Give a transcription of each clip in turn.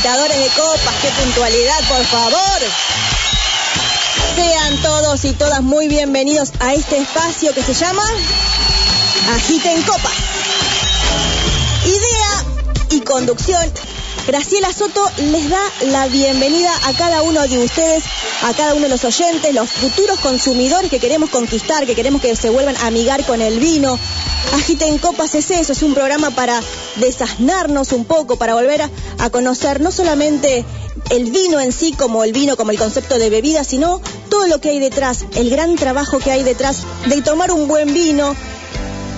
Agitadores de copas, qué puntualidad, por favor. Sean todos y todas muy bienvenidos a este espacio que se llama Agiten Copas. Idea y conducción. Graciela Soto les da la bienvenida a cada uno de ustedes, a cada uno de los oyentes, los futuros consumidores que queremos conquistar, que queremos que se vuelvan a amigar con el vino. Agiten Copas es eso, es un programa para desasnarnos un poco, para volver a, conocer no solamente el vino en sí como el vino, como el concepto de bebida, sino todo lo que hay detrás, el gran trabajo que hay detrás de tomar un buen vino,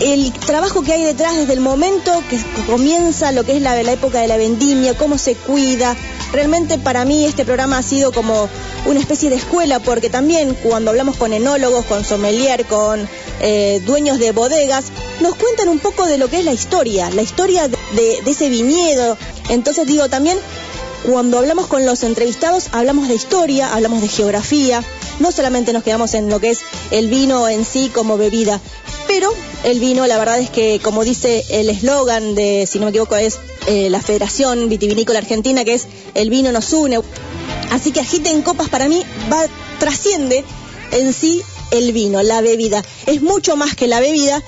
el trabajo que hay detrás desde el momento que comienza lo que es la, la, época de la vendimia, cómo se cuida. Realmente para mí este programa ha sido como una especie de escuela porque también cuando hablamos con enólogos, con sommelier, con eh, dueños de bodegas, nos cuentan un poco de lo que es la historia, la historia de, ese viñedo. Entonces digo también cuando hablamos con los entrevistados, hablamos de historia, hablamos de geografía, no solamente nos quedamos en lo que es el vino en sí como bebida, pero el vino, la verdad es que, como dice el eslogan de, si no me equivoco, es eh, la Federación Vitivinícola Argentina, que es el vino nos une. Así que agiten copas para mí va, trasciende en sí el vino, la bebida. Es mucho más que la bebida,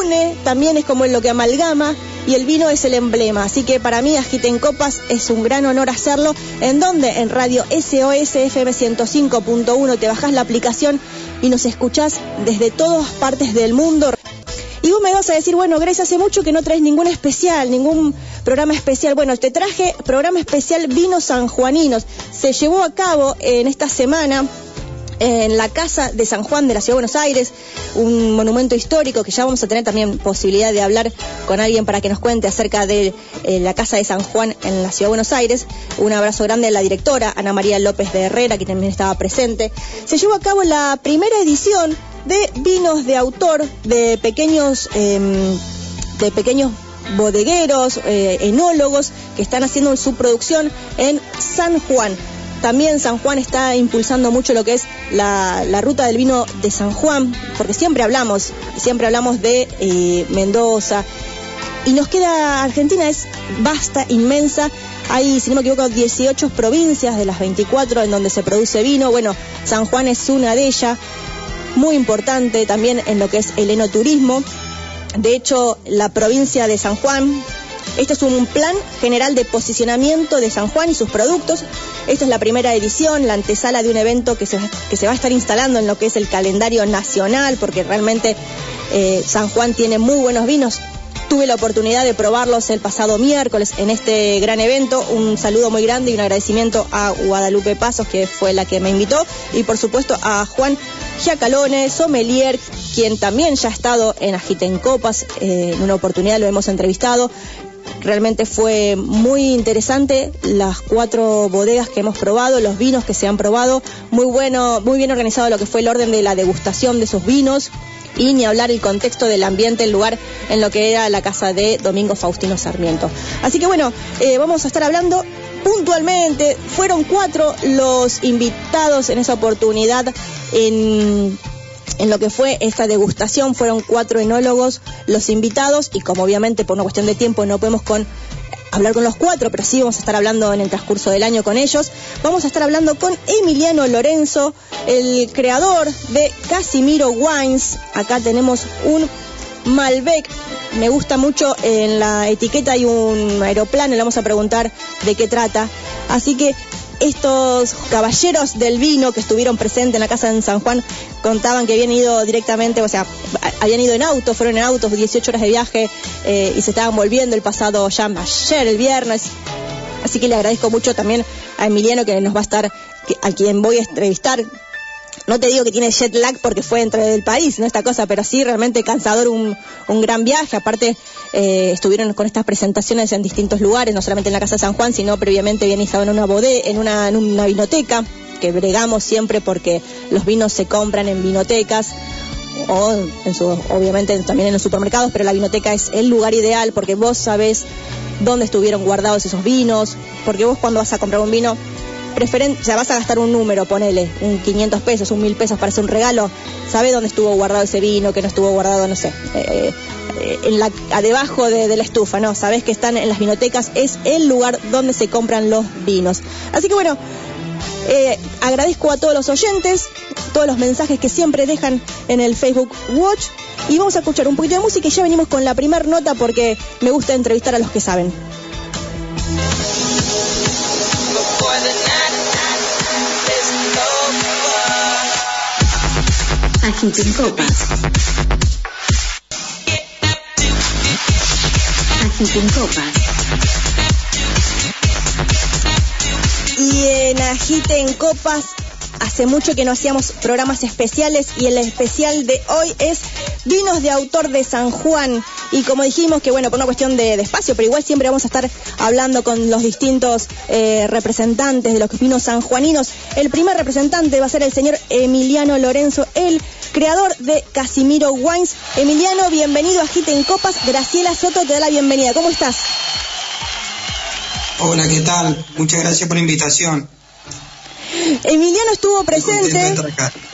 une, también es como lo que amalgama, y el vino es el emblema. Así que para mí Agiten Copas es un gran honor hacerlo. ¿En dónde? En radio SOS FM 105.1. Te bajás la aplicación y nos escuchás desde todas partes del mundo. Y vos me vas a decir, bueno, Grace, hace mucho que no traes ningún especial, ningún programa especial. Bueno, te traje programa especial Vinos Sanjuaninos. Se llevó a cabo en esta semana en la Casa de San Juan de la Ciudad de Buenos Aires, un monumento histórico que ya vamos a tener también posibilidad de hablar con alguien para que nos cuente acerca de eh, la Casa de San Juan en la Ciudad de Buenos Aires. Un abrazo grande a la directora Ana María López de Herrera, que también estaba presente. Se llevó a cabo la primera edición de vinos de autor de pequeños, eh, de pequeños bodegueros, eh, enólogos que están haciendo su producción en San Juan. También San Juan está impulsando mucho lo que es la, ruta del vino de San Juan, porque siempre hablamos, siempre hablamos de eh, Mendoza. Y nos queda Argentina, es vasta, inmensa. Hay, si no me equivoco, 18 provincias de las 24 en donde se produce vino. Bueno, San Juan es una de ellas, muy importante también en lo que es el enoturismo. De hecho, la provincia de San Juan este es un plan general de posicionamiento de San Juan y sus productos. Esta es la primera edición, la antesala de un evento que se, que se va a estar instalando en lo que es el calendario nacional, porque realmente eh, San Juan tiene muy buenos vinos. Tuve la oportunidad de probarlos el pasado miércoles en este gran evento. Un saludo muy grande y un agradecimiento a Guadalupe Pasos, que fue la que me invitó, y por supuesto a Juan Giacalone, sommelier, quien también ya ha estado en Agiten Copas, eh, en una oportunidad lo hemos entrevistado. Realmente fue muy interesante las cuatro bodegas que hemos probado, los vinos que se han probado, muy bueno, muy bien organizado lo que fue el orden de la degustación de esos vinos y ni hablar el contexto del ambiente, el lugar en lo que era la casa de Domingo Faustino Sarmiento. Así que bueno, eh, vamos a estar hablando puntualmente. Fueron cuatro los invitados en esa oportunidad en en lo que fue esta degustación fueron cuatro enólogos los invitados y como obviamente por una cuestión de tiempo no podemos con hablar con los cuatro, pero sí vamos a estar hablando en el transcurso del año con ellos. Vamos a estar hablando con Emiliano Lorenzo, el creador de Casimiro Wines. Acá tenemos un Malbec. Me gusta mucho, en la etiqueta hay un aeroplano, le vamos a preguntar de qué trata. Así que estos caballeros del vino que estuvieron presentes en la casa en San Juan contaban que habían ido directamente, o sea, habían ido en auto, fueron en autos, 18 horas de viaje eh, y se estaban volviendo el pasado ya ayer, el viernes. Así que le agradezco mucho también a Emiliano que nos va a estar, a quien voy a entrevistar, no te digo que tiene jet lag porque fue dentro del país, no esta cosa, pero sí realmente cansador un, un gran viaje. Aparte, eh, estuvieron con estas presentaciones en distintos lugares, no solamente en la Casa San Juan, sino previamente habían estado en una bodega, en una, en una vinoteca. que bregamos siempre porque los vinos se compran en vinotecas o en su, obviamente también en los supermercados, pero la vinoteca es el lugar ideal porque vos sabés dónde estuvieron guardados esos vinos, porque vos cuando vas a comprar un vino, preferen, o sea, vas a gastar un número, ponele, un 500 pesos, un 1000 pesos para hacer un regalo, sabés dónde estuvo guardado ese vino, que no estuvo guardado, no sé, eh, eh, en la, debajo de, la estufa, ¿no? Sabés que están en las vinotecas, es el lugar donde se compran los vinos. Así que bueno, eh, agradezco a todos los oyentes, todos los mensajes que siempre dejan en el Facebook Watch. Y vamos a escuchar un poquito de música y ya venimos con la primera nota porque me gusta entrevistar a los que saben. Agiten copas. Agiten copas. Y en Agiten copas Hace mucho que no hacíamos programas especiales y el especial de hoy es Vinos de Autor de San Juan. Y como dijimos, que bueno, por una cuestión de, espacio, pero igual siempre vamos a estar hablando con los distintos eh, representantes de los vinos sanjuaninos. El primer representante va a ser el señor Emiliano Lorenzo, el creador de Casimiro Wines. Emiliano, bienvenido a Gite en Copas. Graciela Soto te da la bienvenida. ¿Cómo estás? Hola, ¿qué tal? Muchas gracias por la invitación. Emiliano estuvo presente.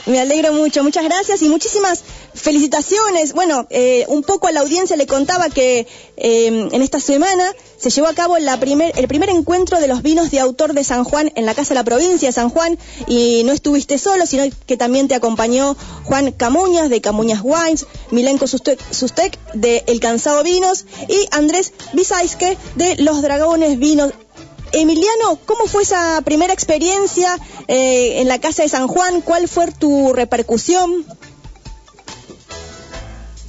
Me alegro mucho, muchas gracias y muchísimas felicitaciones. Bueno, eh, un poco a la audiencia le contaba que eh, en esta semana se llevó a cabo la primer, el primer encuentro de los vinos de autor de San Juan en la Casa de la Provincia de San Juan y no estuviste solo, sino que también te acompañó Juan Camuñas de Camuñas Wines, Milenko Sustec de El Cansado Vinos y Andrés Bisaiske de Los Dragones Vinos Emiliano, ¿cómo fue esa primera experiencia eh, en la Casa de San Juan? ¿Cuál fue tu repercusión?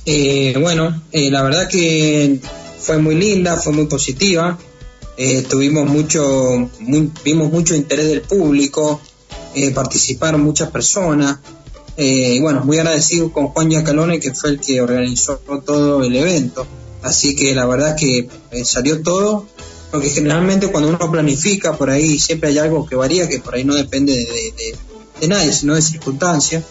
Eh, bueno, eh, la verdad que fue muy linda, fue muy positiva. tuvimos mucho, vimos mucho interés del público, participaron muchas personas. y bueno, muy agradecido con Juan Yacalone, que fue el que organizó todo el evento. Así que la verdad que salió todo porque generalmente cuando uno planifica por ahí siempre hay algo que varía, que por ahí no depende de, nadie, sino de circunstancias.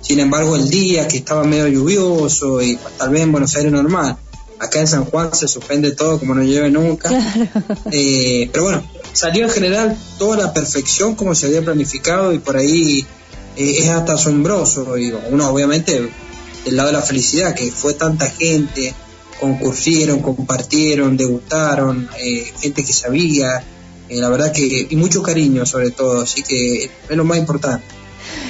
Sin embargo, el día que estaba medio lluvioso y tal vez en Buenos Aires normal, acá en San Juan se suspende todo como no lleve nunca. Eh, pero bueno, salió en general toda la perfección como se había planificado y por ahí eh, es hasta asombroso. Y uno obviamente del lado de la felicidad, que fue tanta gente, concursieron, compartieron, degustaron, eh, gente que sabía, eh, la verdad que, y mucho cariño sobre todo, así que es lo más importante.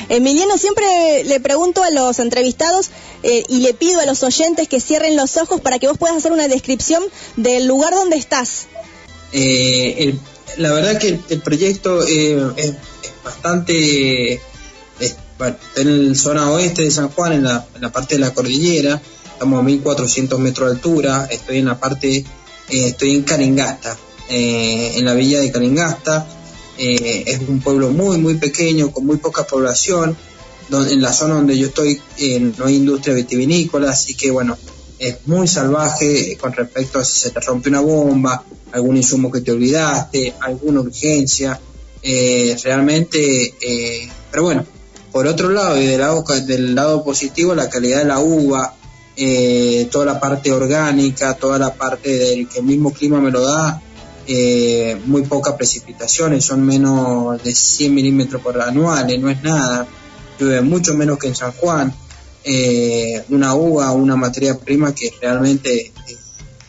Emiliano, siempre le pregunto a los entrevistados eh, y le pido a los oyentes que cierren los ojos para que vos puedas hacer una descripción del lugar donde estás. la verdad que el, proyecto es, bastante en la zona oeste de San Juan, en la, en la parte de la cordillera, estamos a 1400 metros de altura, estoy en la parte, eh, estoy en Calingasta, eh, en la villa de Calingasta, eh, es un pueblo muy, muy pequeño, con muy poca población, donde, en la zona donde yo estoy no hay industria vitivinícola, así que bueno, es muy salvaje con respecto a si se te rompe una bomba, algún insumo que te olvidaste, alguna urgencia, realmente, pero bueno, por otro lado y del lado, del lado positivo, la calidad de la uva, eh, toda la parte orgánica, toda la parte del que el mismo clima me lo da, eh, muy pocas precipitaciones, son menos de 100 milímetros por anuales, no es nada, llueve mucho menos que en San Juan, eh, una uva, una materia prima que realmente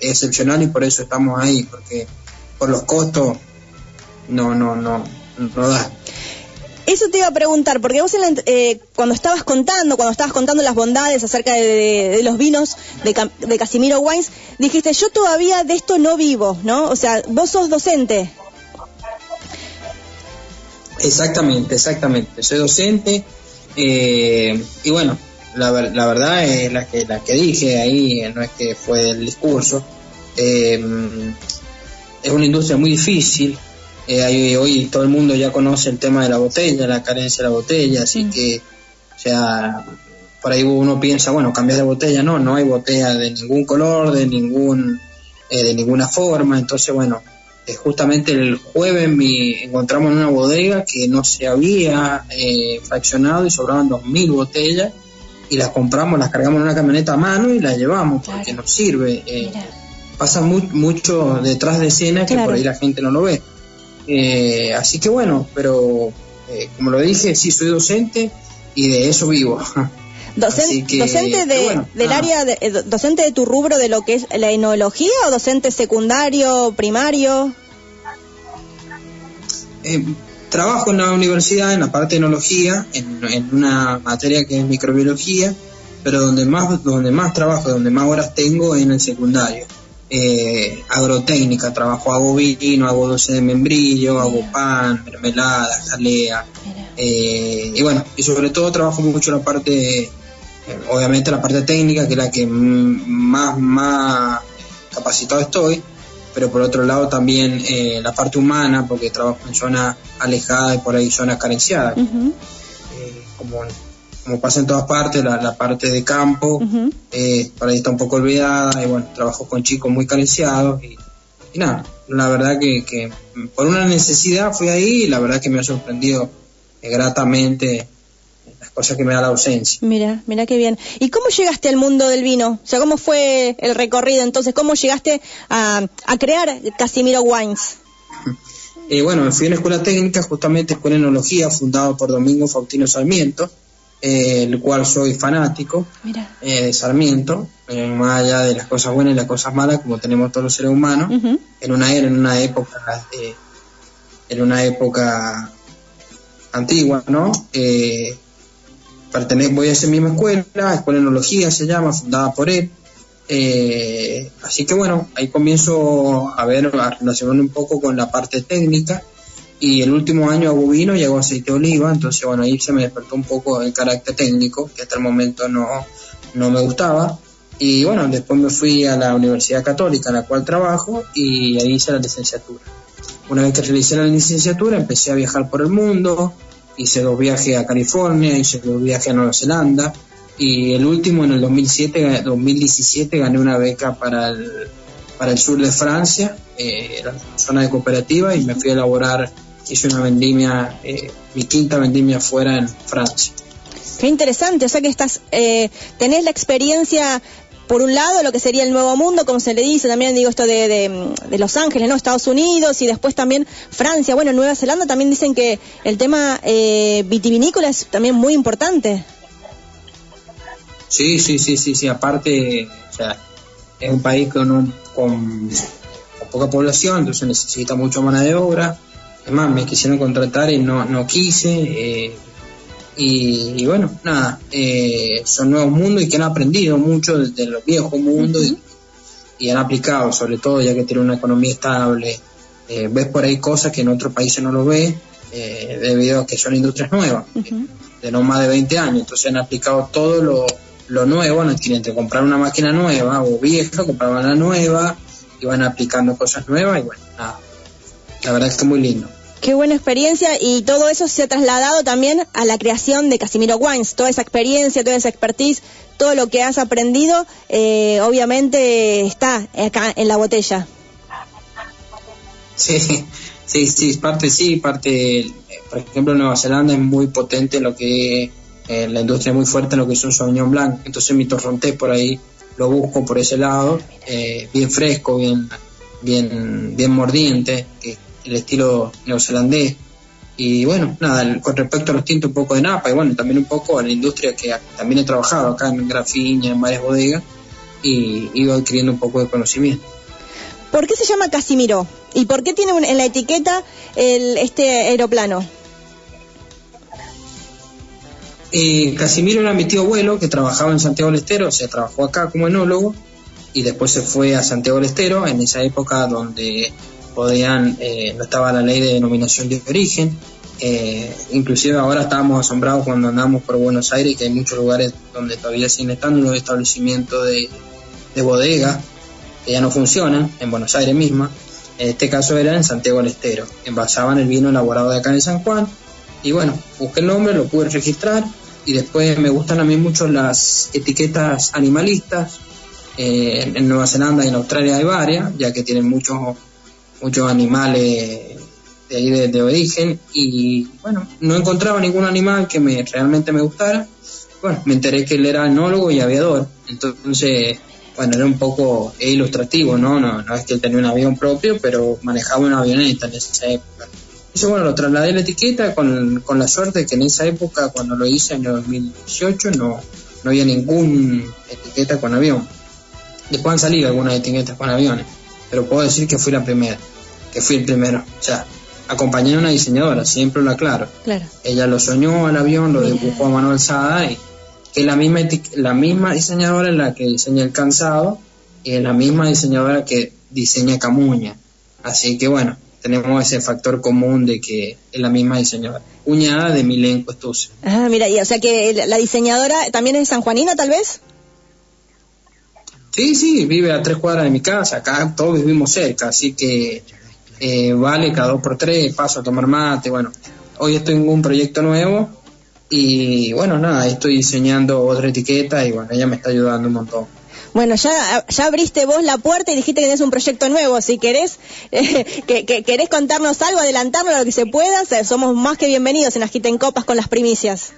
es excepcional y por eso estamos ahí, porque por los costos no, no, no, no da. Eso te iba a preguntar, porque vos eh, cuando estabas contando, cuando estabas contando las bondades acerca de, los vinos de, Casimiro Wines, dijiste, yo todavía de esto no vivo, ¿no? O sea, vos sos docente. Exactamente, exactamente. Soy docente eh, y bueno, la, verdad es la que, la que dije ahí, no es que fue el discurso. Eh, es una industria muy difícil, eh, hoy todo el mundo ya conoce el tema de la botella, la carencia de la botella, así mm. que, o sea, por ahí uno piensa, bueno, cambiar de botella, no, no hay botella de ningún color, de ningún, eh, de ninguna forma, entonces, bueno, eh, justamente el jueves mi, encontramos en una bodega que no se había fraccionado y sobraban 2.000 botellas y las compramos, las cargamos en una camioneta a mano y las llevamos porque nos sirve. Pasa mucho detrás de escena que por ahí la gente no lo ve. Eh, así que bueno, pero eh, como lo dije, sí, soy docente y de eso vivo. Docente, docente de, del área, de, eh, docente de tu rubro de lo que es la enología o docente secundario, primario. Eh, trabajo en la universidad en la parte de enología, en, una materia que es microbiología, pero donde más, donde más trabajo, donde más horas tengo es en el secundario. Eh, agrotécnica, trabajo hago vino, hago dulce de membrillo, hago pan, mermelada, jalea. Eh, y bueno, y sobre todo trabajo mucho la parte eh, obviamente la parte técnica, que es la que más, más capacitado estoy, pero por otro lado también eh, la parte humana, porque trabajo en zonas alejadas y por ahí zonas carenciadas. Como, como pasa en todas partes, la, parte de campo, por ahí está un poco olvidada, y bueno, trabajo con chicos muy carenciados y, nada, la verdad que, que, por una necesidad fui ahí y la verdad que me ha sorprendido gratamente cosa que me da la ausencia. Mira, mira qué bien. ¿Y cómo llegaste al mundo del vino? O sea, ¿cómo fue el recorrido entonces? ¿Cómo llegaste a, crear Casimiro Wines? Eh, bueno, me fui a una escuela técnica, justamente escuela de enología, fundado por Domingo Faustino Sarmiento, eh, el cual soy fanático eh, de Sarmiento, más allá de las cosas buenas y las cosas malas, como tenemos todos los seres humanos, en una era, en una época, en una época antigua, ¿no? voy a esa misma escuela, Escuela de Enología se llama, fundada por él. Eh, así que bueno, ahí comienzo a ver, a relacionarme un poco con la parte técnica. Y el último año hago vino y hago aceite de oliva, entonces bueno, ahí se me despertó un poco el carácter técnico, que hasta el momento no, no me gustaba. Y bueno, después me fui a la Universidad Católica, en la cual trabajo, y ahí hice la licenciatura. Una vez que realicé la licenciatura, empecé a viajar por el mundo, hice dos viajes a California, hice dos viajes a Nueva Zelanda y el último en el 2007, 2017 gané una beca para el, para el sur de Francia, eh, la zona de cooperativa y me fui a elaborar, hice una vendimia, eh, mi quinta vendimia fuera en Francia. Qué interesante, o sea que estás, eh, tenés la experiencia por un lado lo que sería el nuevo mundo, como se le dice, también digo esto de, de, Los Ángeles, ¿no? Estados Unidos y después también Francia, bueno, Nueva Zelanda también dicen que el tema eh, vitivinícola es también muy importante. Sí, sí, sí, sí, sí, aparte, o sea, es un país con, con, poca población, entonces necesita mucho mano de obra. Es más, me quisieron contratar y no, no quise. Eh, y, bueno, nada, eh, son nuevos mundos y que han aprendido mucho desde los viejos mundos y, han aplicado, sobre todo ya que tienen una economía estable. Eh, ves por ahí cosas que en otros países no lo ves, debido a que son industrias nuevas, de no más de 20 años. Entonces han aplicado todo lo, lo nuevo, no tienen que comprar una máquina nueva o vieja, compraban la nueva y van aplicando cosas nuevas y bueno, nada. La verdad es que es muy lindo. Qué buena experiencia y todo eso se ha trasladado también a la creación de Casimiro Wines. Toda esa experiencia, toda esa expertise, todo lo que has aprendido, eh, obviamente está acá en la botella. Sí, sí, sí, parte sí, parte, por ejemplo, Nueva Zelanda es muy potente en lo que eh, la industria es muy fuerte en lo que es un Sauvignon Blanc. Entonces mi torrontés por ahí lo busco por ese lado, eh, bien fresco, bien, bien, bien mordiente, que el estilo neozelandés. Y bueno, nada, con respecto a los tintos, un poco de Napa y bueno, también un poco a la industria que también he trabajado acá en Grafiña, en varias bodegas, y iba adquiriendo un poco de conocimiento. ¿Por qué se llama Casimiro? ¿Y por qué tiene en la etiqueta el, este aeroplano? Eh, Casimiro era mi tío abuelo que trabajaba en Santiago del Estero, o sea, trabajó acá como enólogo y después se fue a Santiago del Estero en esa época donde podían, eh, no estaba la ley de denominación de origen, eh, inclusive ahora estábamos asombrados cuando andamos por Buenos Aires que hay muchos lugares donde todavía siguen estando los establecimientos de, de bodega que ya no funcionan, en Buenos Aires misma. En este caso era en Santiago del Estero, envasaban el vino elaborado de acá en San Juan. Y bueno, busqué el nombre, lo pude registrar y después me gustan a mí mucho las etiquetas animalistas. Eh, en Nueva Zelanda y en Australia hay varias, ya que tienen muchos muchos animales de ahí de, origen y bueno, no encontraba ningún animal que me realmente me gustara. Bueno, me enteré que él era enólogo y aviador, entonces, bueno, era un poco ilustrativo, ¿no? No, no es que él tenía un avión propio, pero manejaba una avioneta en esa época. Entonces, bueno, lo trasladé la etiqueta con, con la suerte que en esa época, cuando lo hice en el 2018, no, no había ninguna etiqueta con avión. Después han salido algunas etiquetas con aviones, pero puedo decir que fui la primera, que fui el primero. O sea, acompañé a una diseñadora, siempre lo aclaro. Claro. Ella lo soñó al avión, lo dibujó a mano alzada y que la misma, la misma diseñadora es la que diseña el cansado y es la misma diseñadora que diseña Camuña. Así que bueno, tenemos ese factor común de que es la misma diseñadora. Cuñada de Milenco Estuce. Ah, mira, y, o sea que la diseñadora también es sanjuanina, tal vez. Sí, sí, vive a tres cuadras de mi casa, acá todos vivimos cerca, así que eh, vale cada dos por tres, paso a tomar mate, bueno, hoy estoy en un proyecto nuevo y bueno, nada, estoy diseñando otra etiqueta y bueno, ella me está ayudando un montón. Bueno, ya, ya abriste vos la puerta y dijiste que tenés un proyecto nuevo. Si querés, que, querés contarnos algo, adelantarnos lo que se pueda, somos más que bienvenidos en Agiten Copas con las primicias.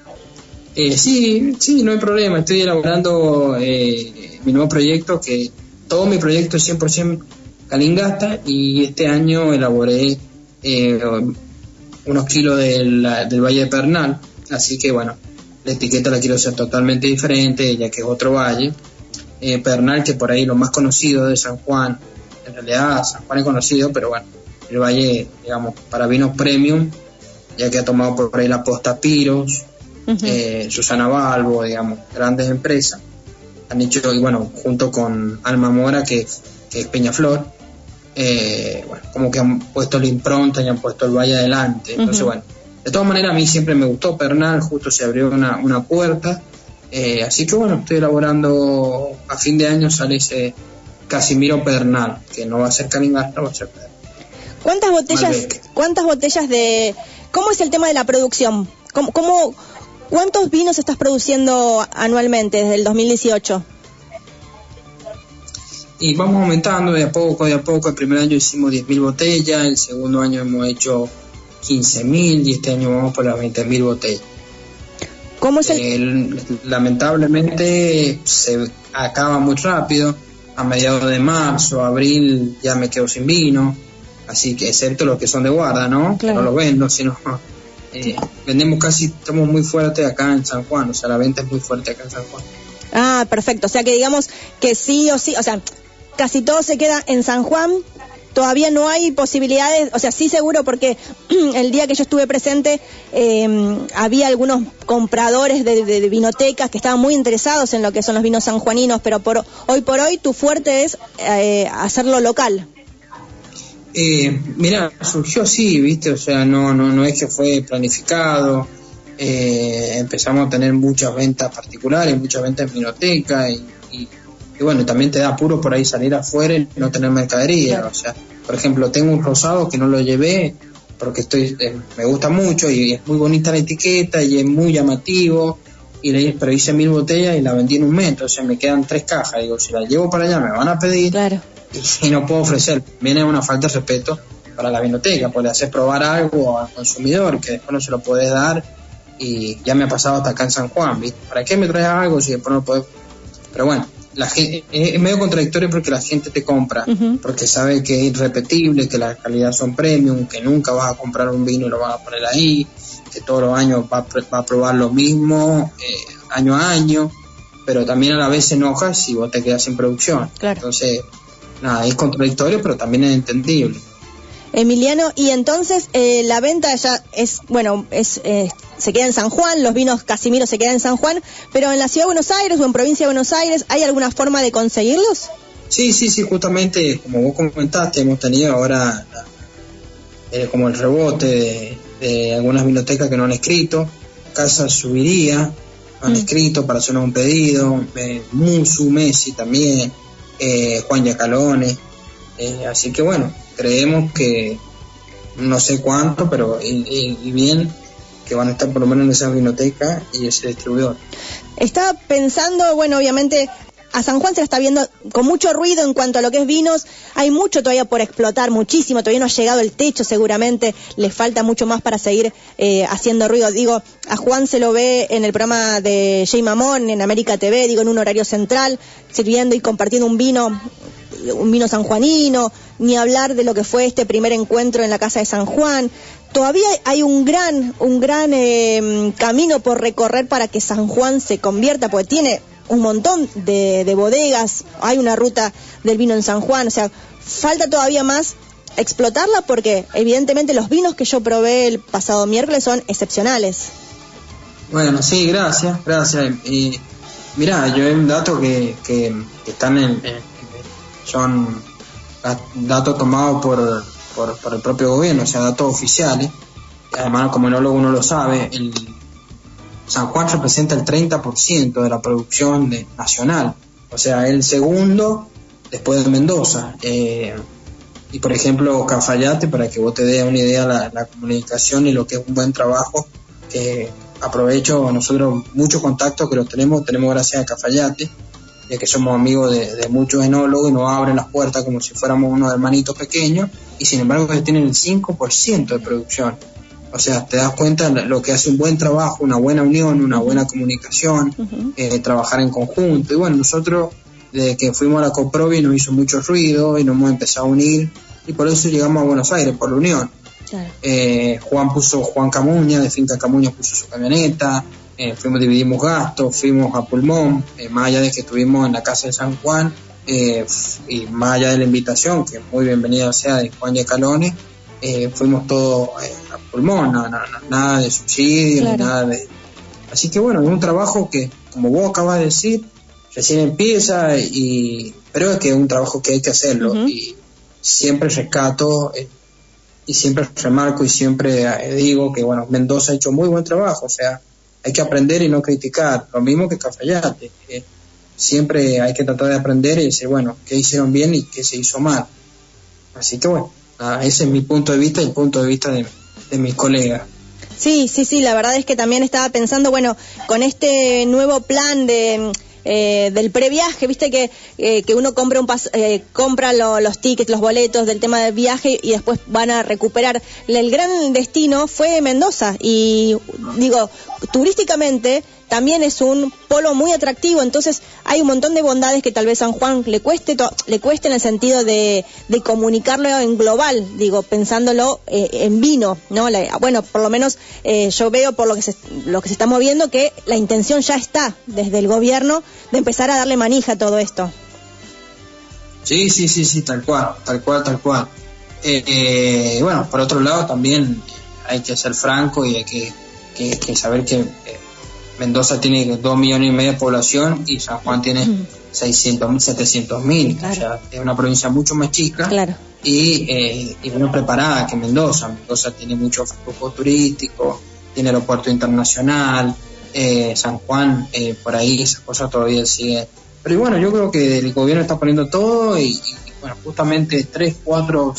Eh, sí, sí, no hay problema. Estoy elaborando eh, mi nuevo proyecto, que todo mi proyecto es 100% Calingasta y este año elaboré eh, unos kilos del, Valle de Pernal. Así que bueno, la etiqueta la quiero hacer totalmente diferente, ya que es otro valle. Eh, Pernal, que por ahí lo más conocido de San Juan, en realidad San Juan es conocido, pero bueno, el valle, digamos, para vinos premium, ya que ha tomado por ahí la posta Piros, eh, Susana Balbo, digamos, grandes empresas. Han hecho, y bueno, junto con Alma Mora, que, es Peñaflor, eh, bueno, como que han puesto la impronta y han puesto el valle adelante. Entonces, bueno, de todas maneras a mí siempre me gustó Pernal, justo se abrió una, una puerta. Eh, así que bueno, estoy elaborando, a fin de año sale ese Casimiro Pernal, que no va a ser Caningasta, va a ser Pernal. ¿Cuántas botellas, cuántas botellas de... ¿Cómo es el tema de la producción? ¿Cómo, cómo, ¿Cuántos vinos estás produciendo anualmente desde el 2018? Y vamos aumentando de a poco, de a poco. El primer año hicimos 10.000 botellas, el segundo año hemos hecho 15.000 y este año vamos por las 20.000 botellas. ¿Cómo es el... lamentablemente se acaba muy rápido. A mediados de marzo, abril ya me quedo sin vino. Así que excepto los que son de guarda, ¿no? No lo vendo, sino eh, vendemos casi, estamos muy fuertes acá en San Juan, o sea, la venta es muy fuerte acá en San Juan. Ah, perfecto, o sea que digamos que sí o sí, o sea, casi todo se queda en San Juan, todavía no hay posibilidades, o sea, sí seguro porque el día que yo estuve presente eh, había algunos compradores de, vinotecas que estaban muy interesados en lo que son los vinos sanjuaninos, pero por hoy por hoy tu fuerte es eh, hacerlo local. Eh, mira, surgió así, ¿viste? O sea, no, no, no es que fue planificado. Eh, empezamos a tener muchas ventas particulares, muchas ventas en biblioteca y, y, bueno, también te da apuro por ahí salir afuera y no tener mercadería. O sea, por ejemplo, tengo un rosado que no lo llevé porque estoy eh, me gusta mucho y es muy bonita la etiqueta y es muy llamativo. Y le, pero hice mil botellas y la vendí en un mes, o sea, me quedan tres cajas. Digo, si la llevo para allá me van a pedir. Claro y no puedo ofrecer. Viene una falta de respeto para la vinoteca, puede hacer probar algo al consumidor que después no se lo puede dar y ya me ha pasado hasta acá en San Juan, ¿viste? ¿Para qué me traes algo si después no puedo? Pero bueno, la gente, es medio contradictorio porque la gente te compra, porque sabe que es irrepetible, que la calidad son premium, que nunca vas a comprar un vino y lo vas a poner ahí, que todos los años va, a probar lo mismo eh, año a año, pero también a la vez se enoja si vos te quedas sin producción. Entonces, nada, es contradictorio, pero también es entendible. Emiliano, y entonces eh, la venta ya es, bueno, es eh, se queda en San Juan, los vinos Casimiro se quedan en San Juan, pero en la ciudad de Buenos Aires o en provincia de Buenos Aires, ¿hay alguna forma de conseguirlos? Sí, sí, sí, justamente como vos comentaste, hemos tenido ahora eh, como el rebote de, algunas bibliotecas que no han escrito, Casa Subiría, han mm. escrito para hacer un pedido, Musu, Messi también, eh, Juan Yacalone. Eh, así que bueno, creemos que no sé cuánto, pero y, bien que van a estar por lo menos en esa biblioteca y ese distribuidor. Estaba pensando, bueno, obviamente a San Juan se la está viendo con mucho ruido en cuanto a lo que es vinos. Hay mucho todavía por explotar, muchísimo. Todavía no ha llegado el techo, seguramente. Le falta mucho más para seguir eh, haciendo ruido. Digo, a Juan se lo ve en el programa de Jay Mamón, en América TV, digo, en un horario central, sirviendo y compartiendo un vino un vino sanjuanino, ni hablar de lo que fue este primer encuentro en la casa de San Juan. Todavía hay un gran, un gran eh, camino por recorrer para que San Juan se convierta, porque tiene un montón de, de bodegas, hay una ruta del vino en San Juan, o sea, falta todavía más explotarla porque evidentemente los vinos que yo probé el pasado miércoles son excepcionales. Bueno, sí, gracias, gracias. Y mira, yo hay un dato que, que, están en, son datos tomados por, por, por, el propio gobierno, o sea, datos oficiales. Además, como enólogo uno lo sabe, el San Juan representa el 30% de la producción nacional, o sea, el segundo después de Mendoza. Eh, y por ejemplo, Cafayate, para que vos te des una idea la, la comunicación y lo que es un buen trabajo, que aprovecho nosotros muchos contactos que los tenemos, tenemos gracias a Cafayate, ya que somos amigos de, muchos enólogos y nos abren las puertas como si fuéramos unos hermanitos pequeños, y sin embargo ellos tienen el 5% de producción. O sea, te das cuenta lo que hace un buen trabajo, una buena unión, una buena comunicación, eh, trabajar en conjunto. Y bueno, nosotros, desde que fuimos a la Coprovi, nos hizo mucho ruido y nos hemos empezado a unir. Y por eso llegamos a Buenos Aires, por la unión. Eh, Juan puso, Juan Camuña, de Finca Camuña, puso su camioneta. Eh, fuimos, dividimos gastos, fuimos a Pulmón, más allá de que estuvimos en la casa de San Juan. y más allá de la invitación, que muy bienvenida sea de Juan Yacalone, eh, fuimos todos eh, a pulmón, nada de subsidio, nada de... Así que bueno, es un trabajo que, como vos acabas de decir, recién empieza, y pero es que es un trabajo que hay que hacerlo. Y siempre rescato eh, y siempre remarco y siempre digo que, bueno, Mendoza ha hecho muy buen trabajo, o sea, hay que aprender y no criticar, lo mismo que Cafayate. siempre hay que tratar de aprender y decir, bueno, qué hicieron bien y qué se hizo mal. Así que bueno. Ese es mi punto de vista y el punto de vista de, de mis colegas. Sí, sí, sí, la verdad es que también estaba pensando, bueno, con este nuevo plan de eh, del previaje, viste que, eh, que uno compra, un eh, compra los tickets, los boletos del tema del viaje y después van a recuperar. El gran destino fue Mendoza y digo, turísticamente también es un polo muy atractivo, entonces hay un montón de bondades que tal vez San Juan le cueste, le cueste en el sentido de, comunicarlo en global, digo, pensándolo eh, en vino, ¿no? bueno, por lo menos eh, yo veo por lo que, se, lo que se está moviendo que la intención ya está desde el gobierno de empezar a darle manija a todo esto. Sí, sí, sí, sí, tal cual, tal cual, tal cual. Eh, bueno, por otro lado también hay que ser franco y hay que, que saber que Mendoza tiene 2 millones y medio de población y San Juan tiene 600 mil, 700 mil. O sea, es una provincia mucho más chica y, eh, y menos preparada que Mendoza. Mendoza tiene mucho flujo turístico, tiene aeropuerto internacional, eh, San Juan, eh, por ahí esa cosa todavía sigue. Pero bueno, yo creo que el gobierno está poniendo todo y, bueno, justamente 3, 4,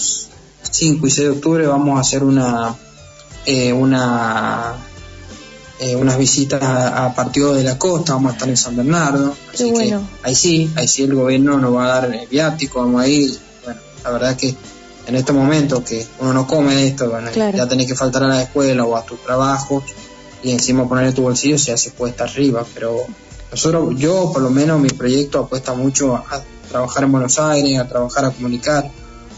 5 y 6 de octubre vamos a hacer una, una eh, unas visitas a, partidos de la costa, vamos a estar en San Bernardo, así que ahí sí, ahí sí el gobierno nos va a dar eh, viático, vamos a ir, bueno, la verdad que en este momento que uno no come esto, bueno, ya tenés que faltar a la escuela o a tu trabajo y encima ponerle tu bolsillo se hace cuesta arriba, pero nosotros, yo por lo menos mi proyecto apuesta mucho a trabajar en Buenos Aires, a trabajar a comunicar,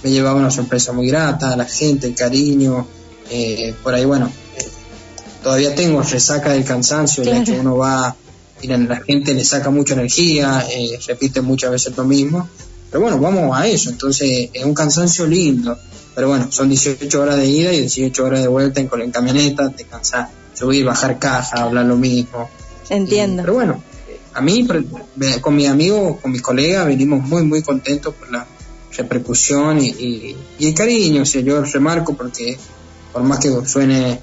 me llevaba una sorpresa muy grata, la gente, el cariño, eh, por ahí bueno, todavía tengo resaca del cansancio, ya que uno va y la, gente le saca mucha energía, eh, repite muchas veces lo mismo, pero bueno, vamos a eso, entonces es un cansancio lindo, pero bueno, son 18 horas de ida y 18 horas de vuelta en, en camioneta, te cansas, subir, bajar caja, hablar lo mismo. Entiendo. pero bueno, a mí, con mi amigo, con mis colegas, venimos muy, muy contentos por la repercusión y, y el cariño, o sea, yo remarco porque por más que suene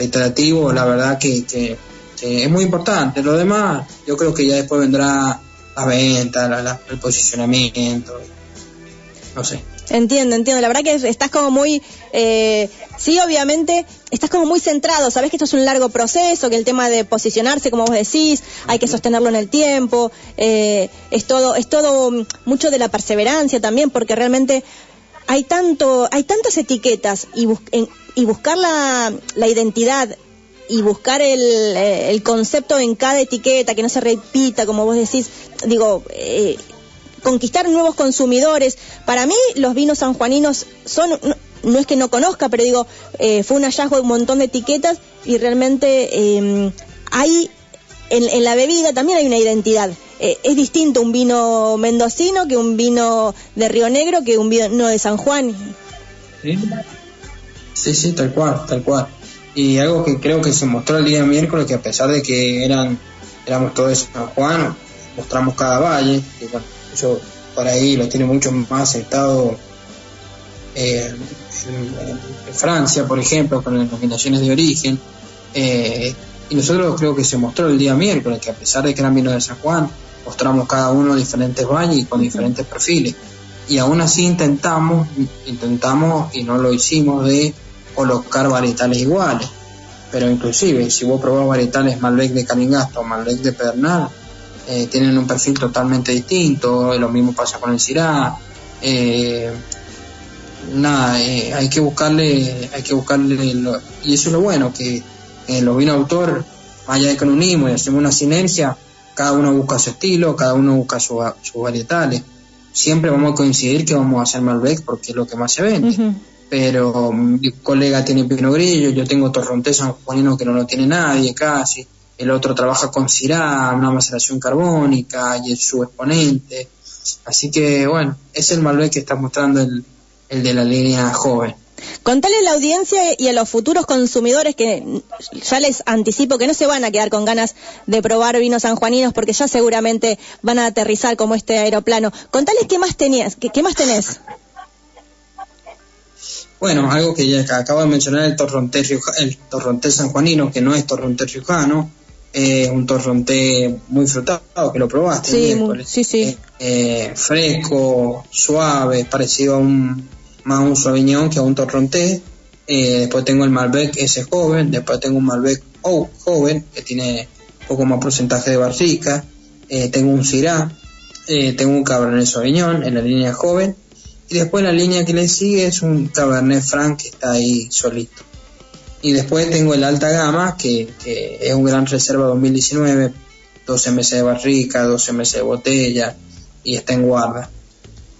reiterativo, la verdad que, es muy importante. Lo demás, yo creo que ya después vendrá la venta, el posicionamiento, no sé. Entiendo, entiendo. La verdad que estás como muy, eh, sí, obviamente, estás como muy centrado. Sabes que esto es un largo proceso, que el tema de posicionarse, como vos decís, hay que sostenerlo en el tiempo. Eh, es todo, es todo mucho de la perseverancia también, porque realmente hay tanto, hay tantas etiquetas y, y buscar la, la identidad y buscar el, eh, el, concepto en cada etiqueta, que no se repita, como vos decís, digo, eh, conquistar nuevos consumidores. Para mí los vinos sanjuaninos son, no, es que no conozca, pero digo, eh, fue un hallazgo de un montón de etiquetas y realmente em, hay, en, la bebida también hay una identidad. Es distinto un vino mendocino que un vino de Río Negro que un vino de San Juan. Sí, sí, tal cual, tal cual. Y algo que creo que se mostró el día miércoles, que a pesar de que eran éramos todos de San Juan, mostramos cada valle, que bueno, eso por ahí lo tiene mucho más aceptado eh, en, Francia, por ejemplo, con las denominaciones de origen. Eh, y nosotros creo que se mostró el día miércoles que a pesar de que eran vinos de San Juan, mostramos cada uno diferentes valles y con diferentes perfiles. Y aún así intentamos, intentamos y no lo hicimos de colocar varietales iguales. Pero inclusive, si vos probás varietales Malbec de Caningasta o Malbec de Pedernal, eh, tienen un perfil totalmente distinto, lo mismo pasa con el Syrah. Eh, nada, eh, hay que buscarle, hay que buscarle, y eso es lo bueno, que en los vinos autor, más allá de que unimos y hacemos una sinergia, cada uno busca su estilo, cada uno busca sus varietales. Siempre vamos a coincidir que vamos a hacer Malbec porque es lo que más se vende. Pero mi colega tiene Pino Grillo, yo tengo Torrontés Juanino que no lo tiene nadie casi el otro trabaja con CIRA, una maceración carbónica y es su exponente. Así que bueno, es el Malbec que está mostrando el, de la línea joven. Contale a la audiencia y a los futuros consumidores que ya les anticipo que no se van a quedar con ganas de probar vinos sanjuaninos porque ya seguramente van a aterrizar como este aeroplano. Contales qué más tenías, qué, más tenés. Bueno, algo que ya acabo de mencionar, el torrontés, el torrontés sanjuanino, que no es torrontés riojano, eh, un torronté muy frutado, que lo probaste. Sí, sí, sí. Eh, eh, fresco, suave, parecido a un más un suaviñón que un torronté. después tengo el Malbec ese joven, después tengo un Malbec o joven, que tiene un poco más porcentaje de barrica. tengo un Syrah, tengo un Cabernet Sauvignon en la línea joven. Y después la línea que le sigue es un Cabernet Franc que está ahí solito. Y después tengo el alta gama, que, es un gran reserva 2019, 12 meses de barrica, 12 meses de botella, y está en guarda.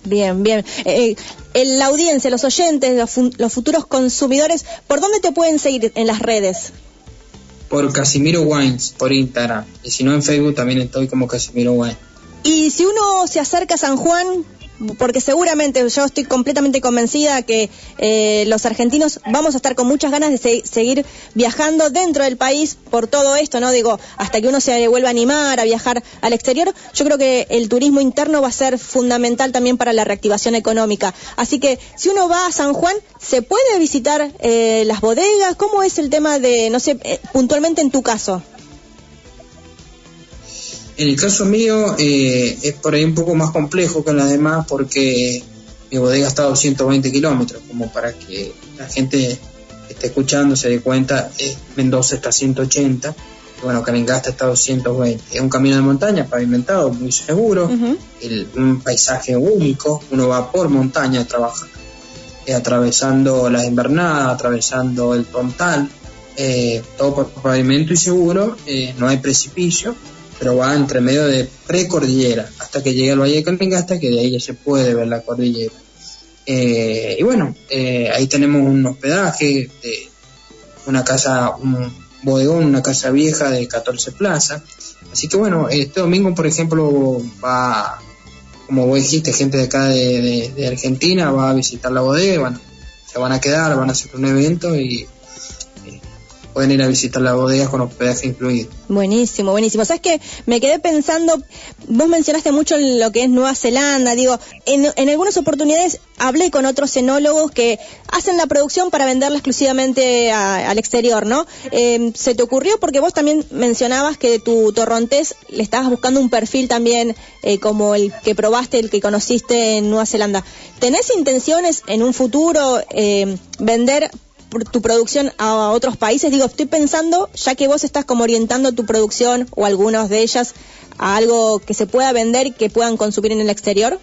Bien, bien. Eh, eh la audiencia, los oyentes, los, futuros consumidores, ¿por dónde te pueden seguir en las redes? Por Casimiro Wines, por Instagram. Y si no, en Facebook también estoy como Casimiro Wines. Y si uno se acerca a San Juan, porque seguramente yo estoy completamente convencida que eh, los argentinos vamos a estar con muchas ganas de seguir viajando dentro del país por todo esto, ¿no? Digo, hasta que uno se vuelva a animar a viajar al exterior, yo creo que el turismo interno va a ser fundamental también para la reactivación económica. Así que si uno va a San Juan, ¿se puede visitar eh, las bodegas? ¿Cómo es el tema de, no sé, eh, puntualmente en tu caso? En el caso mío eh, es por ahí un poco más complejo que en las demás porque mi bodega está a 220 kilómetros, como para que la gente que esté escuchando se dé cuenta, Mendoza está a 180, y bueno, Caningasta está a 220. Es un camino de montaña pavimentado, muy seguro, un paisaje único, uno va por montaña a trabajar, eh, atravesando la invernada, atravesando el Pontal, eh, todo por pavimento y seguro, no hay precipicio pero va entre medio de precordillera hasta que llegue al Valle de Caningasta, que de ahí ya se puede ver la cordillera. Eh, y bueno, eh, ahí tenemos un hospedaje de una casa, un bodegón, una casa vieja de 14 plazas. Así que bueno, este domingo, por ejemplo, va, como vos dijiste, gente de acá de, Argentina va a visitar la bodega, se van a quedar, van a hacer un evento y pueden ir a visitar la bodega con hospedaje incluido. Buenísimo, buenísimo. ¿Sabes que Me quedé pensando, vos mencionaste mucho lo que es Nueva Zelanda, digo, en, algunas oportunidades hablé con otros enólogos que hacen la producción para venderla exclusivamente al exterior, ¿no? Em, ¿Se te ocurrió? Porque vos también mencionabas que tu torrontés le estabas buscando un perfil también eh, como el que probaste, el que conociste en Nueva Zelanda. ¿Tenés intenciones en un futuro em, vender tu producción a otros países? Digo, estoy pensando, ya que vos estás como orientando tu producción o algunas de ellas a algo que se pueda vender y que puedan consumir en el exterior.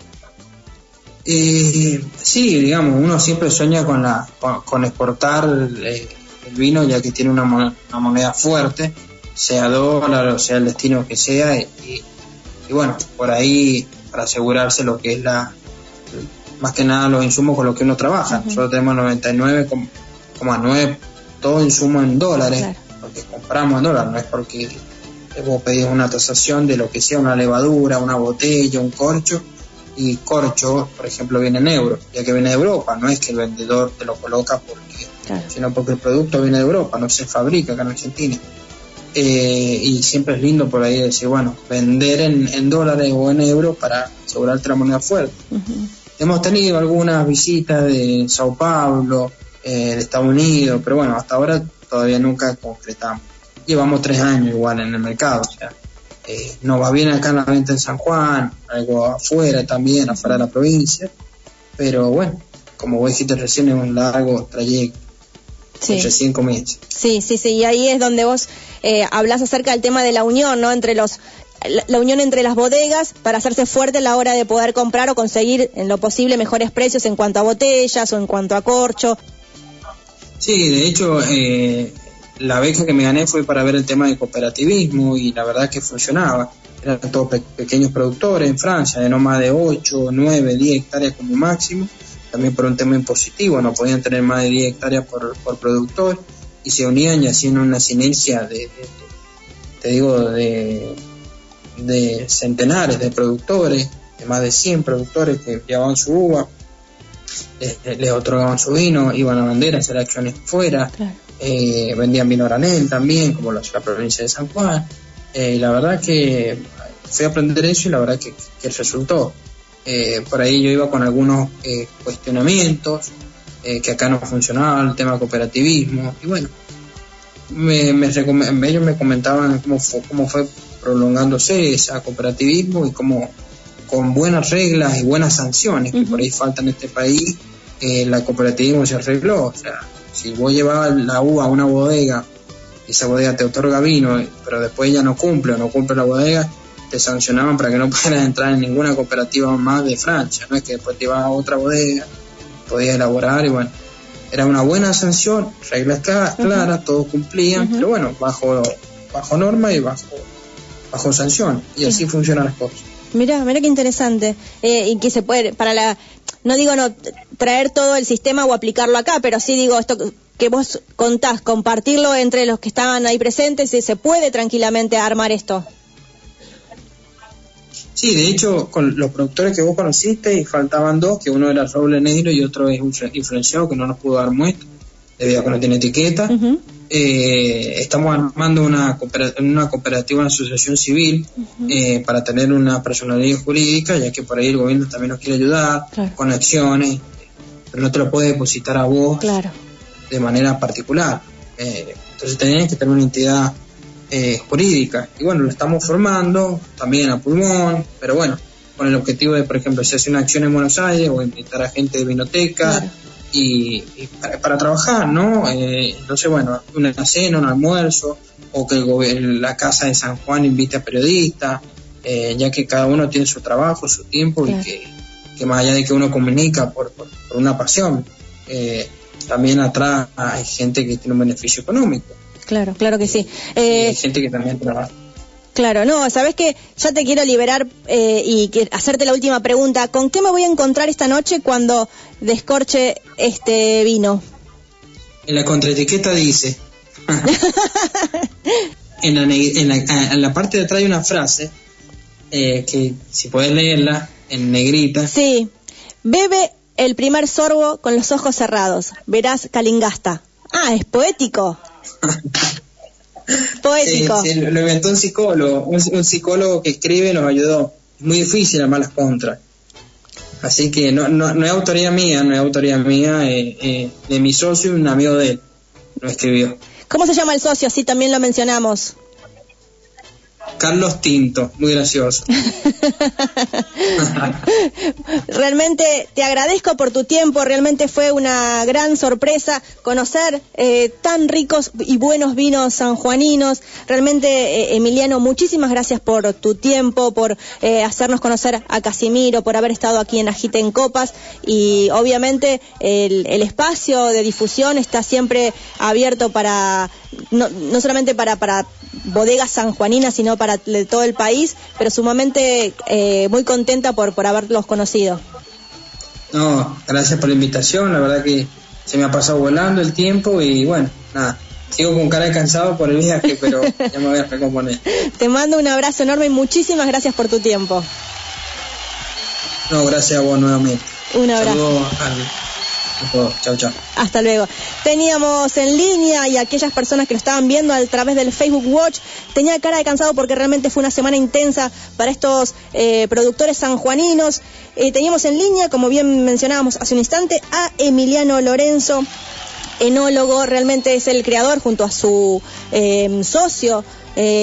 Eh, sí, digamos, uno siempre sueña con, la, con, exportar el, vino ya que tiene una, moneda, fuerte, sea dólar o sea el destino que sea, y, bueno, por ahí para asegurarse lo que es la, más que nada los insumos con los que uno trabaja. Nosotros tenemos 99,9 todo insumo en dólares, porque compramos en dólares, no es porque vos pedís una tasación de lo que sea, una levadura, una botella, un corcho, y corcho, por ejemplo, viene en euros, ya que viene de Europa, no es que el vendedor te lo coloca porque, sino porque el producto viene de Europa, no se fabrica acá en Argentina. Eh, y siempre es lindo por ahí decir, bueno, vender en, dólares o en euros para asegurarte la moneda fuerte. Hemos tenido algunas visitas de Sao Paulo, eh, de Estados Unidos, pero bueno, hasta ahora todavía nunca concretamos. Llevamos tres años igual en el mercado, o sea, eh, nos va bien acá en la venta en San Juan, algo afuera también, afuera de la provincia, pero bueno, como vos dijiste recién, es un largo trayecto. Sí. cinco meses. Sí, sí, sí, y ahí es donde vos eh, hablas acerca del tema de la unión, ¿no? Entre los la, unión entre las bodegas para hacerse fuerte a la hora de poder comprar o conseguir en lo posible mejores precios en cuanto a botellas o en cuanto a corcho. Sí, de hecho, eh, la beca que me gané fue para ver el tema de cooperativismo y la verdad que funcionaba. Eran todos pequeños productores en Francia, de no más de 8, 9, 10 hectáreas como máximo. También por un tema impositivo, no podían tener más de 10 hectáreas por, productor y se unían y hacían una sinergia de, te digo, de, de centenares de productores, de más de 100 productores que llevaban su uva, les, otorgaban su vino, iban a bandera, hacer acciones fuera eh, vendían vino granel también, como la, provincia de San Juan. Eh, y la verdad que fui a aprender eso y la verdad que, que resultó. Eh, por ahí yo iba con algunos cuestionamientos, que acá no funcionaba el tema cooperativismo. Y bueno, me, ellos me comentaban cómo fue, cómo fue prolongándose ese cooperativismo y cómo con buenas reglas y buenas sanciones que por ahí faltan en este país, la cooperativismo se arregló. O sea, si vos llevabas la uva a una bodega y esa bodega te otorga vino, pero después ya no cumple o no cumple la bodega, te sancionaban para que no pudieras entrar en ninguna cooperativa más de Francia. No es que después te ibas a otra bodega, podías elaborar y bueno, era una buena sanción, reglas claras, todos cumplían, pero bueno, bajo, bajo norma y bajo, bajo sanción. Y así funcionan las cosas. Mira, mira qué interesante. Eh, y que se puede, para la, no digo no traer todo el sistema o aplicarlo acá, pero sí digo esto que vos contás, compartirlo entre los que estaban ahí presentes y se puede tranquilamente armar esto. Sí, de hecho, con los productores que vos conociste, faltaban dos, que uno era Roble Negro y otro es un influenciado que no nos pudo dar muestra, debido a que no tiene etiqueta. Eh, estamos armando una cooperativa, una, cooperativa, una asociación civil eh, para tener una personalidad jurídica, ya que por ahí el gobierno también nos quiere ayudar con acciones, pero no te lo puede depositar a vos de manera particular. Eh, entonces tenés que tener una entidad jurídica. Y bueno, lo estamos formando también a pulmón, pero bueno, con el objetivo de, por ejemplo, si hace una acción en Buenos Aires o invitar a gente de vinoteca y, para, trabajar, ¿no? Eh, entonces, bueno, una cena, un almuerzo, o que la Casa de San Juan invite a periodistas, eh, ya que cada uno tiene su trabajo, su tiempo, y que, más allá de que uno comunica por, por, una pasión, eh, también atrás hay gente que tiene un beneficio económico. Claro, claro que sí. hay gente que también trabaja. Claro, no, sabes que ya te quiero liberar eh, y hacerte la última pregunta. ¿Con qué me voy a encontrar esta noche cuando descorche este vino? En la contraetiqueta dice. en, la, en, la, parte de atrás hay una frase eh, que si puedes leerla en negrita. Sí. Bebe el primer sorbo con los ojos cerrados. Verás Calingasta. Ah, es poético. Poético. Sí, lo inventó un psicólogo, un, psicólogo que escribe nos ayudó. Es muy difícil armar las contras. Así que no, no, es autoría mía, no es autoría mía, eh, eh, de mi socio y un amigo de él lo escribió. ¿Cómo se llama el socio? Sí, también lo mencionamos. Carlos Tinto, muy gracioso. realmente te agradezco por tu tiempo, realmente fue una gran sorpresa conocer eh, tan ricos y buenos vinos sanjuaninos. Realmente, eh, Emiliano, muchísimas gracias por tu tiempo, por eh, hacernos conocer a Casimiro, por haber estado aquí en Agite en Copas y obviamente el, espacio de difusión está siempre abierto para, no, no solamente para bodegas sanjuaninas, sino para todo el país, pero sumamente eh, muy contenta por, por haberlos conocido. No, gracias por la invitación, la verdad que se me ha pasado volando el tiempo y bueno, nada, sigo con cara de cansado por el viaje, pero ya me voy a recomponer. Te mando un abrazo enorme y muchísimas gracias por tu tiempo. No, gracias a vos nuevamente. Un abrazo. Chao, chao. Hasta luego. Teníamos en línea y aquellas personas que lo estaban viendo a través del Facebook Watch tenía cara de cansado porque realmente fue una semana intensa para estos eh, productores sanjuaninos. Eh, teníamos en línea, como bien mencionábamos hace un instante, a Emiliano Lorenzo enólogo, realmente es el creador junto a su eh, socio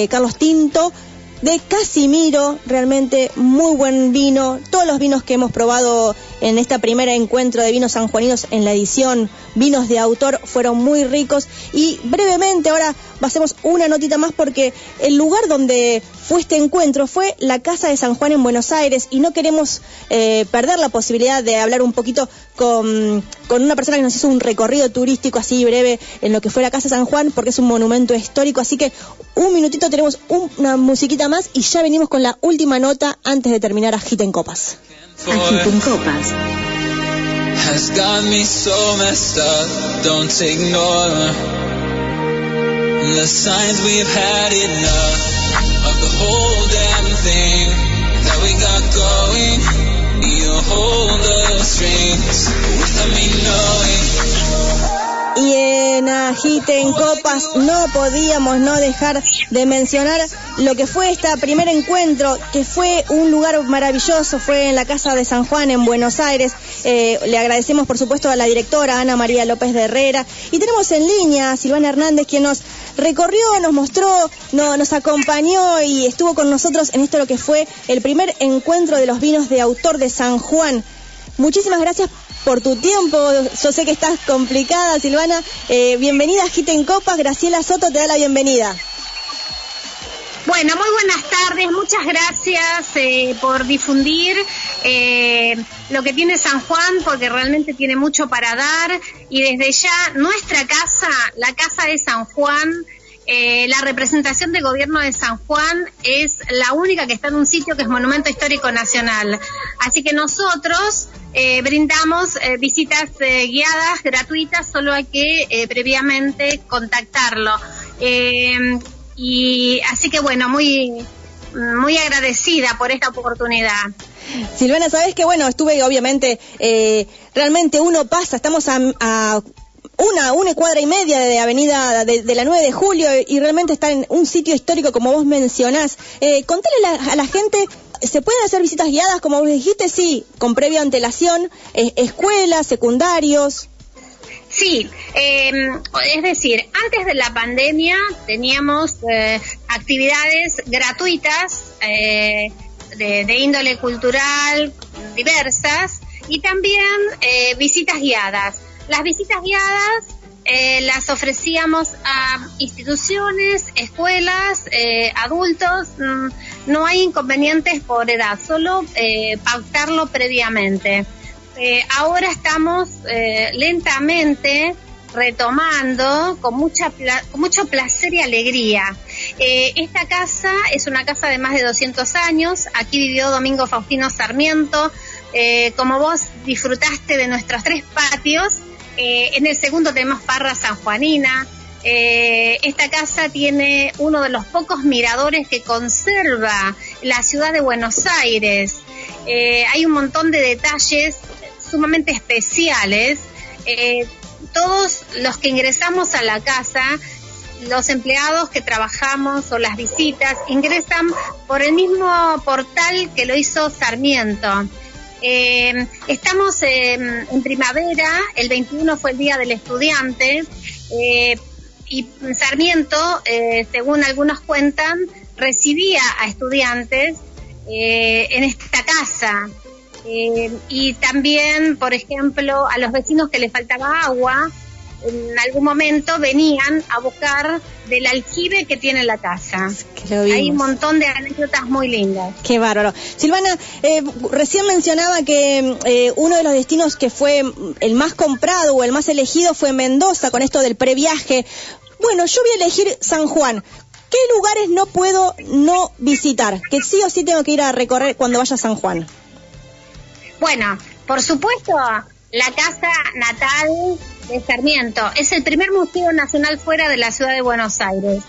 Carlos Tinto de Casimiro, realmente muy buen vino. Todos los vinos que hemos probado en esta primera encuentro de vinos sanjuaninos en la edición Vinos de Autor fueron muy ricos. Y brevemente ahora hacemos una notita más porque el lugar donde fue este encuentro fue la Casa de San Juan en Buenos Aires y no queremos eh, perder la posibilidad de hablar un poquito con, con, una persona que nos hizo un recorrido turístico así breve en lo que fue la Casa San Juan porque es un monumento histórico. Así que un minutito tenemos una musiquita más y ya venimos con la última nota antes de terminar Agita en Copas. Agita en Copas. Has got me so messed up, don't ignore the signs we've had enough of the whole damn thing that we got going. You hold the strings without me knowing. Y en Agite en Copas no podíamos no dejar de mencionar lo que fue este primer encuentro, que fue un lugar maravilloso, fue en la Casa de San Juan en Buenos Aires. Eh, le agradecemos por supuesto a la directora Ana María López de Herrera. Y tenemos en línea a Silvana Hernández, quien nos recorrió, nos mostró, no, nos acompañó y estuvo con nosotros en esto lo que fue el primer encuentro de los vinos de autor de San Juan. Muchísimas gracias por tu tiempo. Yo sé que estás complicada, Silvana. Eh, bienvenida a Gita en Copas. Graciela Soto te da la bienvenida. Bueno, muy buenas tardes, muchas gracias eh, por difundir eh, lo que tiene San Juan, porque realmente tiene mucho para dar. Y desde ya, nuestra casa, la Casa de San Juan, eh, la representación de gobierno de San Juan es la única que está en un sitio que es Monumento Histórico Nacional. Así que nosotros eh, brindamos eh, visitas guiadas gratuitas, solo hay que previamente contactarlo. y así que bueno, muy, muy agradecida por esta oportunidad. Silvana, sabes que bueno, estuve obviamente, realmente uno pasa, estamos a una, una cuadra y media de avenida de, la 9 de julio y realmente está en un sitio histórico como vos mencionás. Eh, contale a la gente, ¿se pueden hacer visitas guiadas como vos dijiste? Sí, con previa antelación, eh, escuelas, secundarios. Sí, em, es decir, antes de la pandemia teníamos eh, actividades gratuitas de, de, índole cultural diversas y también visitas guiadas. Las visitas guiadas eh, las ofrecíamos a instituciones, escuelas, eh, adultos. Mm, no hay inconvenientes por edad, solo eh, pautarlo previamente. ahora estamos lentamente retomando con, mucha con mucho placer y alegría. esta casa es una casa de más de 200 años. Aquí vivió Domingo Faustino Sarmiento. Como vos disfrutaste de nuestros tres patios, eh, en el segundo tenemos Parra San Juanina. Eh, esta casa tiene uno de los pocos miradores que conserva la ciudad de Buenos Aires. Eh, hay un montón de detalles sumamente especiales. todos los que ingresamos a la casa los empleados que trabajamos o las visitas ingresan por el mismo portal que lo hizo Sarmiento. Eh, estamos en primavera, el 21 fue el Día del Estudiante eh, y Sarmiento, eh, según algunos cuentan, recibía a estudiantes en esta casa. y también, por ejemplo, a los vecinos que les faltaba agua, en algún momento venían a buscar del aljibe que tiene la casa. Hay un montón de anécdotas muy lindas. Qué bárbaro. Silvana, eh, recién mencionaba que eh, uno de los destinos que fue el más comprado o el más elegido fue Mendoza con esto del previaje. Bueno, yo voy a elegir San Juan. ¿Qué lugares no puedo no visitar? Que sí o sí tengo que ir a recorrer cuando vaya a San Juan. Bueno, por supuesto, la casa natal de Sarmiento. Es el primer museo nacional fuera de la ciudad de Buenos Aires.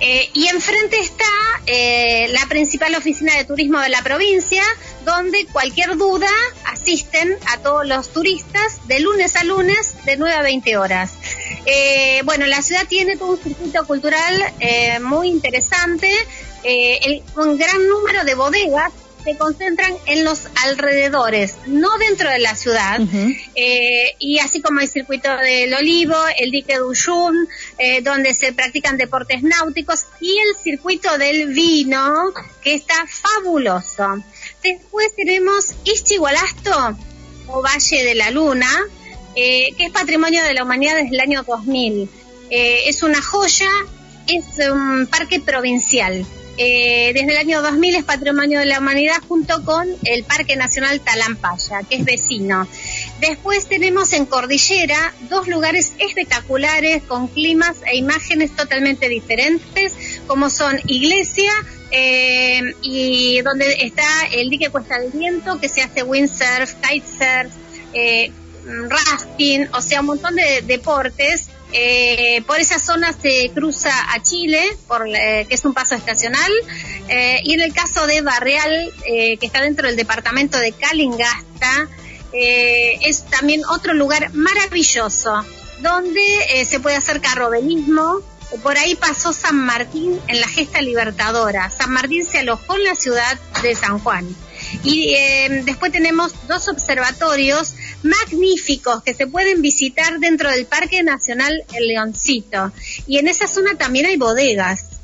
Eh, y enfrente está eh, la principal oficina de turismo de la provincia, donde cualquier duda asisten a todos los turistas de lunes a lunes de 9 a 20 horas. Eh, bueno, la ciudad tiene todo un circuito cultural muy interesante, un gran número de bodegas se concentran en los alrededores, no dentro de la ciudad. Eh, y así como el circuito del Olivo, el dique de eh, donde se practican deportes náuticos, y el circuito del vino, que está fabuloso. Después tenemos Ischigualasto, o Valle de la Luna, eh, que es patrimonio de la humanidad desde el año 2000. es una joya, es un parque provincial. Eh, desde el año 2000 es Patrimonio de la Humanidad junto con el Parque Nacional Talampaya, que es vecino. Después tenemos en Cordillera dos lugares espectaculares con climas e imágenes totalmente diferentes, como son Iglesia eh, y donde está el dique Cuesta del Viento, que se hace windsurf, kitesurf, eh, rafting, o sea, un montón de deportes eh, por esa zona se cruza a Chile, por, eh, que es un paso estacional, eh, y en el caso de Barreal, que está dentro del departamento de Calingasta, es también otro lugar maravilloso, donde se puede hacer carrobelismo. Por ahí pasó San Martín en la gesta libertadora. San Martín se alojó en la ciudad de San Juan. Y eh, después tenemos dos observatorios magníficos que se pueden visitar dentro del Parque Nacional El Leoncito. Y en esa zona también hay bodegas,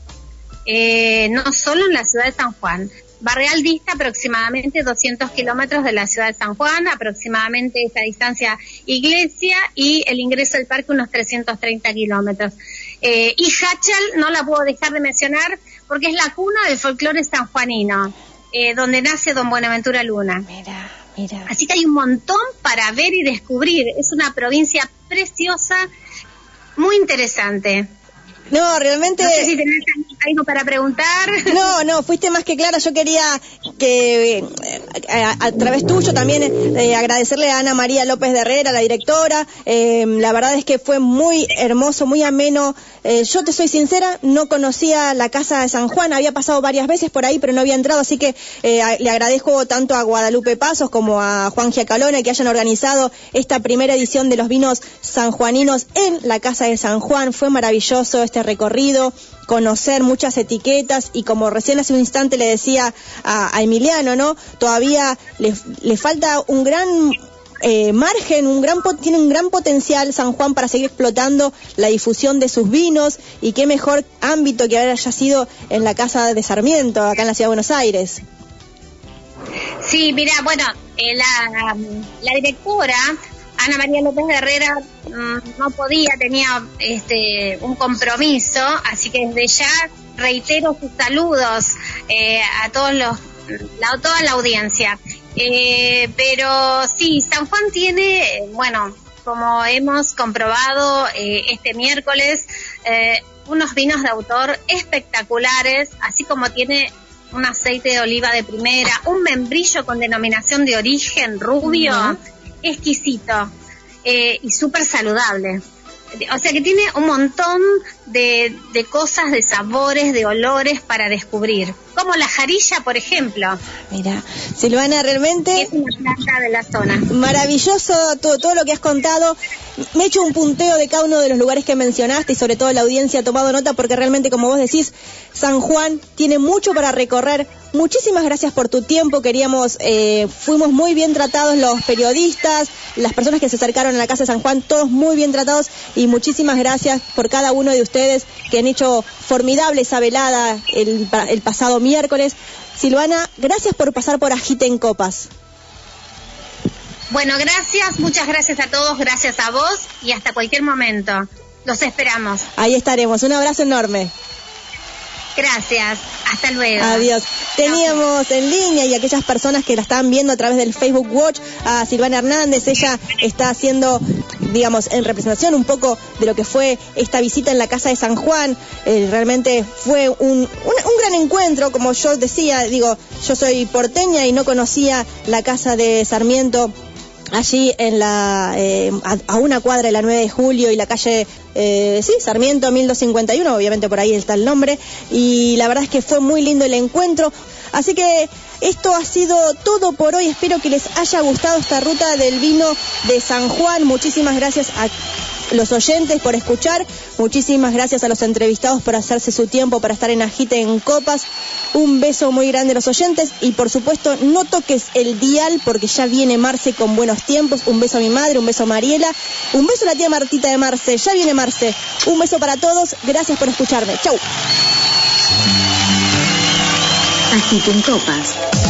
eh, no solo en la ciudad de San Juan. Barreal dista aproximadamente 200 kilómetros de la ciudad de San Juan, aproximadamente esa distancia iglesia y el ingreso al parque unos 330 kilómetros. Eh, y Hachal no la puedo dejar de mencionar porque es la cuna del folclore sanjuanino. Eh, donde nace Don Buenaventura Luna. Mira, mira. Así que hay un montón para ver y descubrir. Es una provincia preciosa, muy interesante. No, realmente. No sé si tenés algo para preguntar. No, no, fuiste más que clara. Yo quería que eh, a, través tuyo también eh, agradecerle a Ana María López de Herrera, la directora. Eh, la verdad es que fue muy hermoso, muy ameno. yo te soy sincera, no conocía la casa de San Juan, había pasado varias veces por ahí, pero no había entrado, así que le agradezco tanto a Guadalupe Pasos como a Juan Giacalona que hayan organizado esta primera edición de los vinos sanjuaninos en la casa de San Juan. Fue maravilloso este recorrido, conocer muchas etiquetas y como recién hace un instante le decía a, Emiliano, ¿no? Todavía le, falta un gran eh, margen, un gran tiene un gran potencial San Juan para seguir explotando la difusión de sus vinos y qué mejor ámbito que haya sido en la casa de Sarmiento, acá en la ciudad de Buenos Aires. Sí, mira, bueno, eh, la, la directora Ana María López Herrera mm, no podía, tenía este, un compromiso, así que desde ya reitero sus saludos eh, a todos los, la, toda la audiencia. Eh, pero sí, San Juan tiene, bueno, como hemos comprobado eh, este miércoles, unos vinos de autor espectaculares, así como tiene un aceite de oliva de primera, un membrillo con denominación de origen rubio exquisito eh, y súper saludable. O sea que tiene un montón de, de, cosas, de sabores, de olores para descubrir. Como la jarilla, por ejemplo. Mira, Silvana, realmente... Es una planta de la zona. Maravilloso todo, todo lo que has contado. Me he hecho un punteo de cada uno de los lugares que mencionaste y sobre todo la audiencia ha tomado nota porque realmente, como vos decís, San Juan tiene mucho para recorrer, muchísimas gracias por tu tiempo. Queríamos, eh, fuimos muy bien tratados los periodistas, las personas que se acercaron a la Casa de San Juan, todos muy bien tratados y muchísimas gracias por cada uno de ustedes que han hecho formidable esa velada el, el pasado miércoles. Silvana, gracias por pasar por Agite en Copas. Bueno, gracias, muchas gracias a todos, gracias a vos y hasta cualquier momento. Los esperamos. Ahí estaremos. Un abrazo enorme. Gracias. Hasta luego. Adiós. Teníamos en línea y aquellas personas que la están viendo a través del Facebook Watch a Silvana Hernández. Ella está haciendo, digamos, en representación un poco de lo que fue esta visita en la casa de San Juan. Eh, realmente fue un, un, gran encuentro, como yo decía, digo, yo soy porteña y no conocía la casa de Sarmiento allí en la eh, a, una cuadra de la 9 de julio y la calle eh, sí, Sarmiento 1251, obviamente por ahí está el nombre y la verdad es que fue muy lindo el encuentro. Así que esto ha sido todo por hoy. Espero que les haya gustado esta ruta del vino de San Juan. Muchísimas gracias a los oyentes por escuchar. Muchísimas gracias a los entrevistados por hacerse su tiempo para estar en Agite en Copas. Un beso muy grande a los oyentes y por supuesto no toques el dial porque ya viene Marce con buenos tiempos. Un beso a mi madre, un beso a Mariela, un beso a la tía Martita de Marce. Ya viene Marce. Un beso para todos. Gracias por escucharme. Chau. Agite en Copas.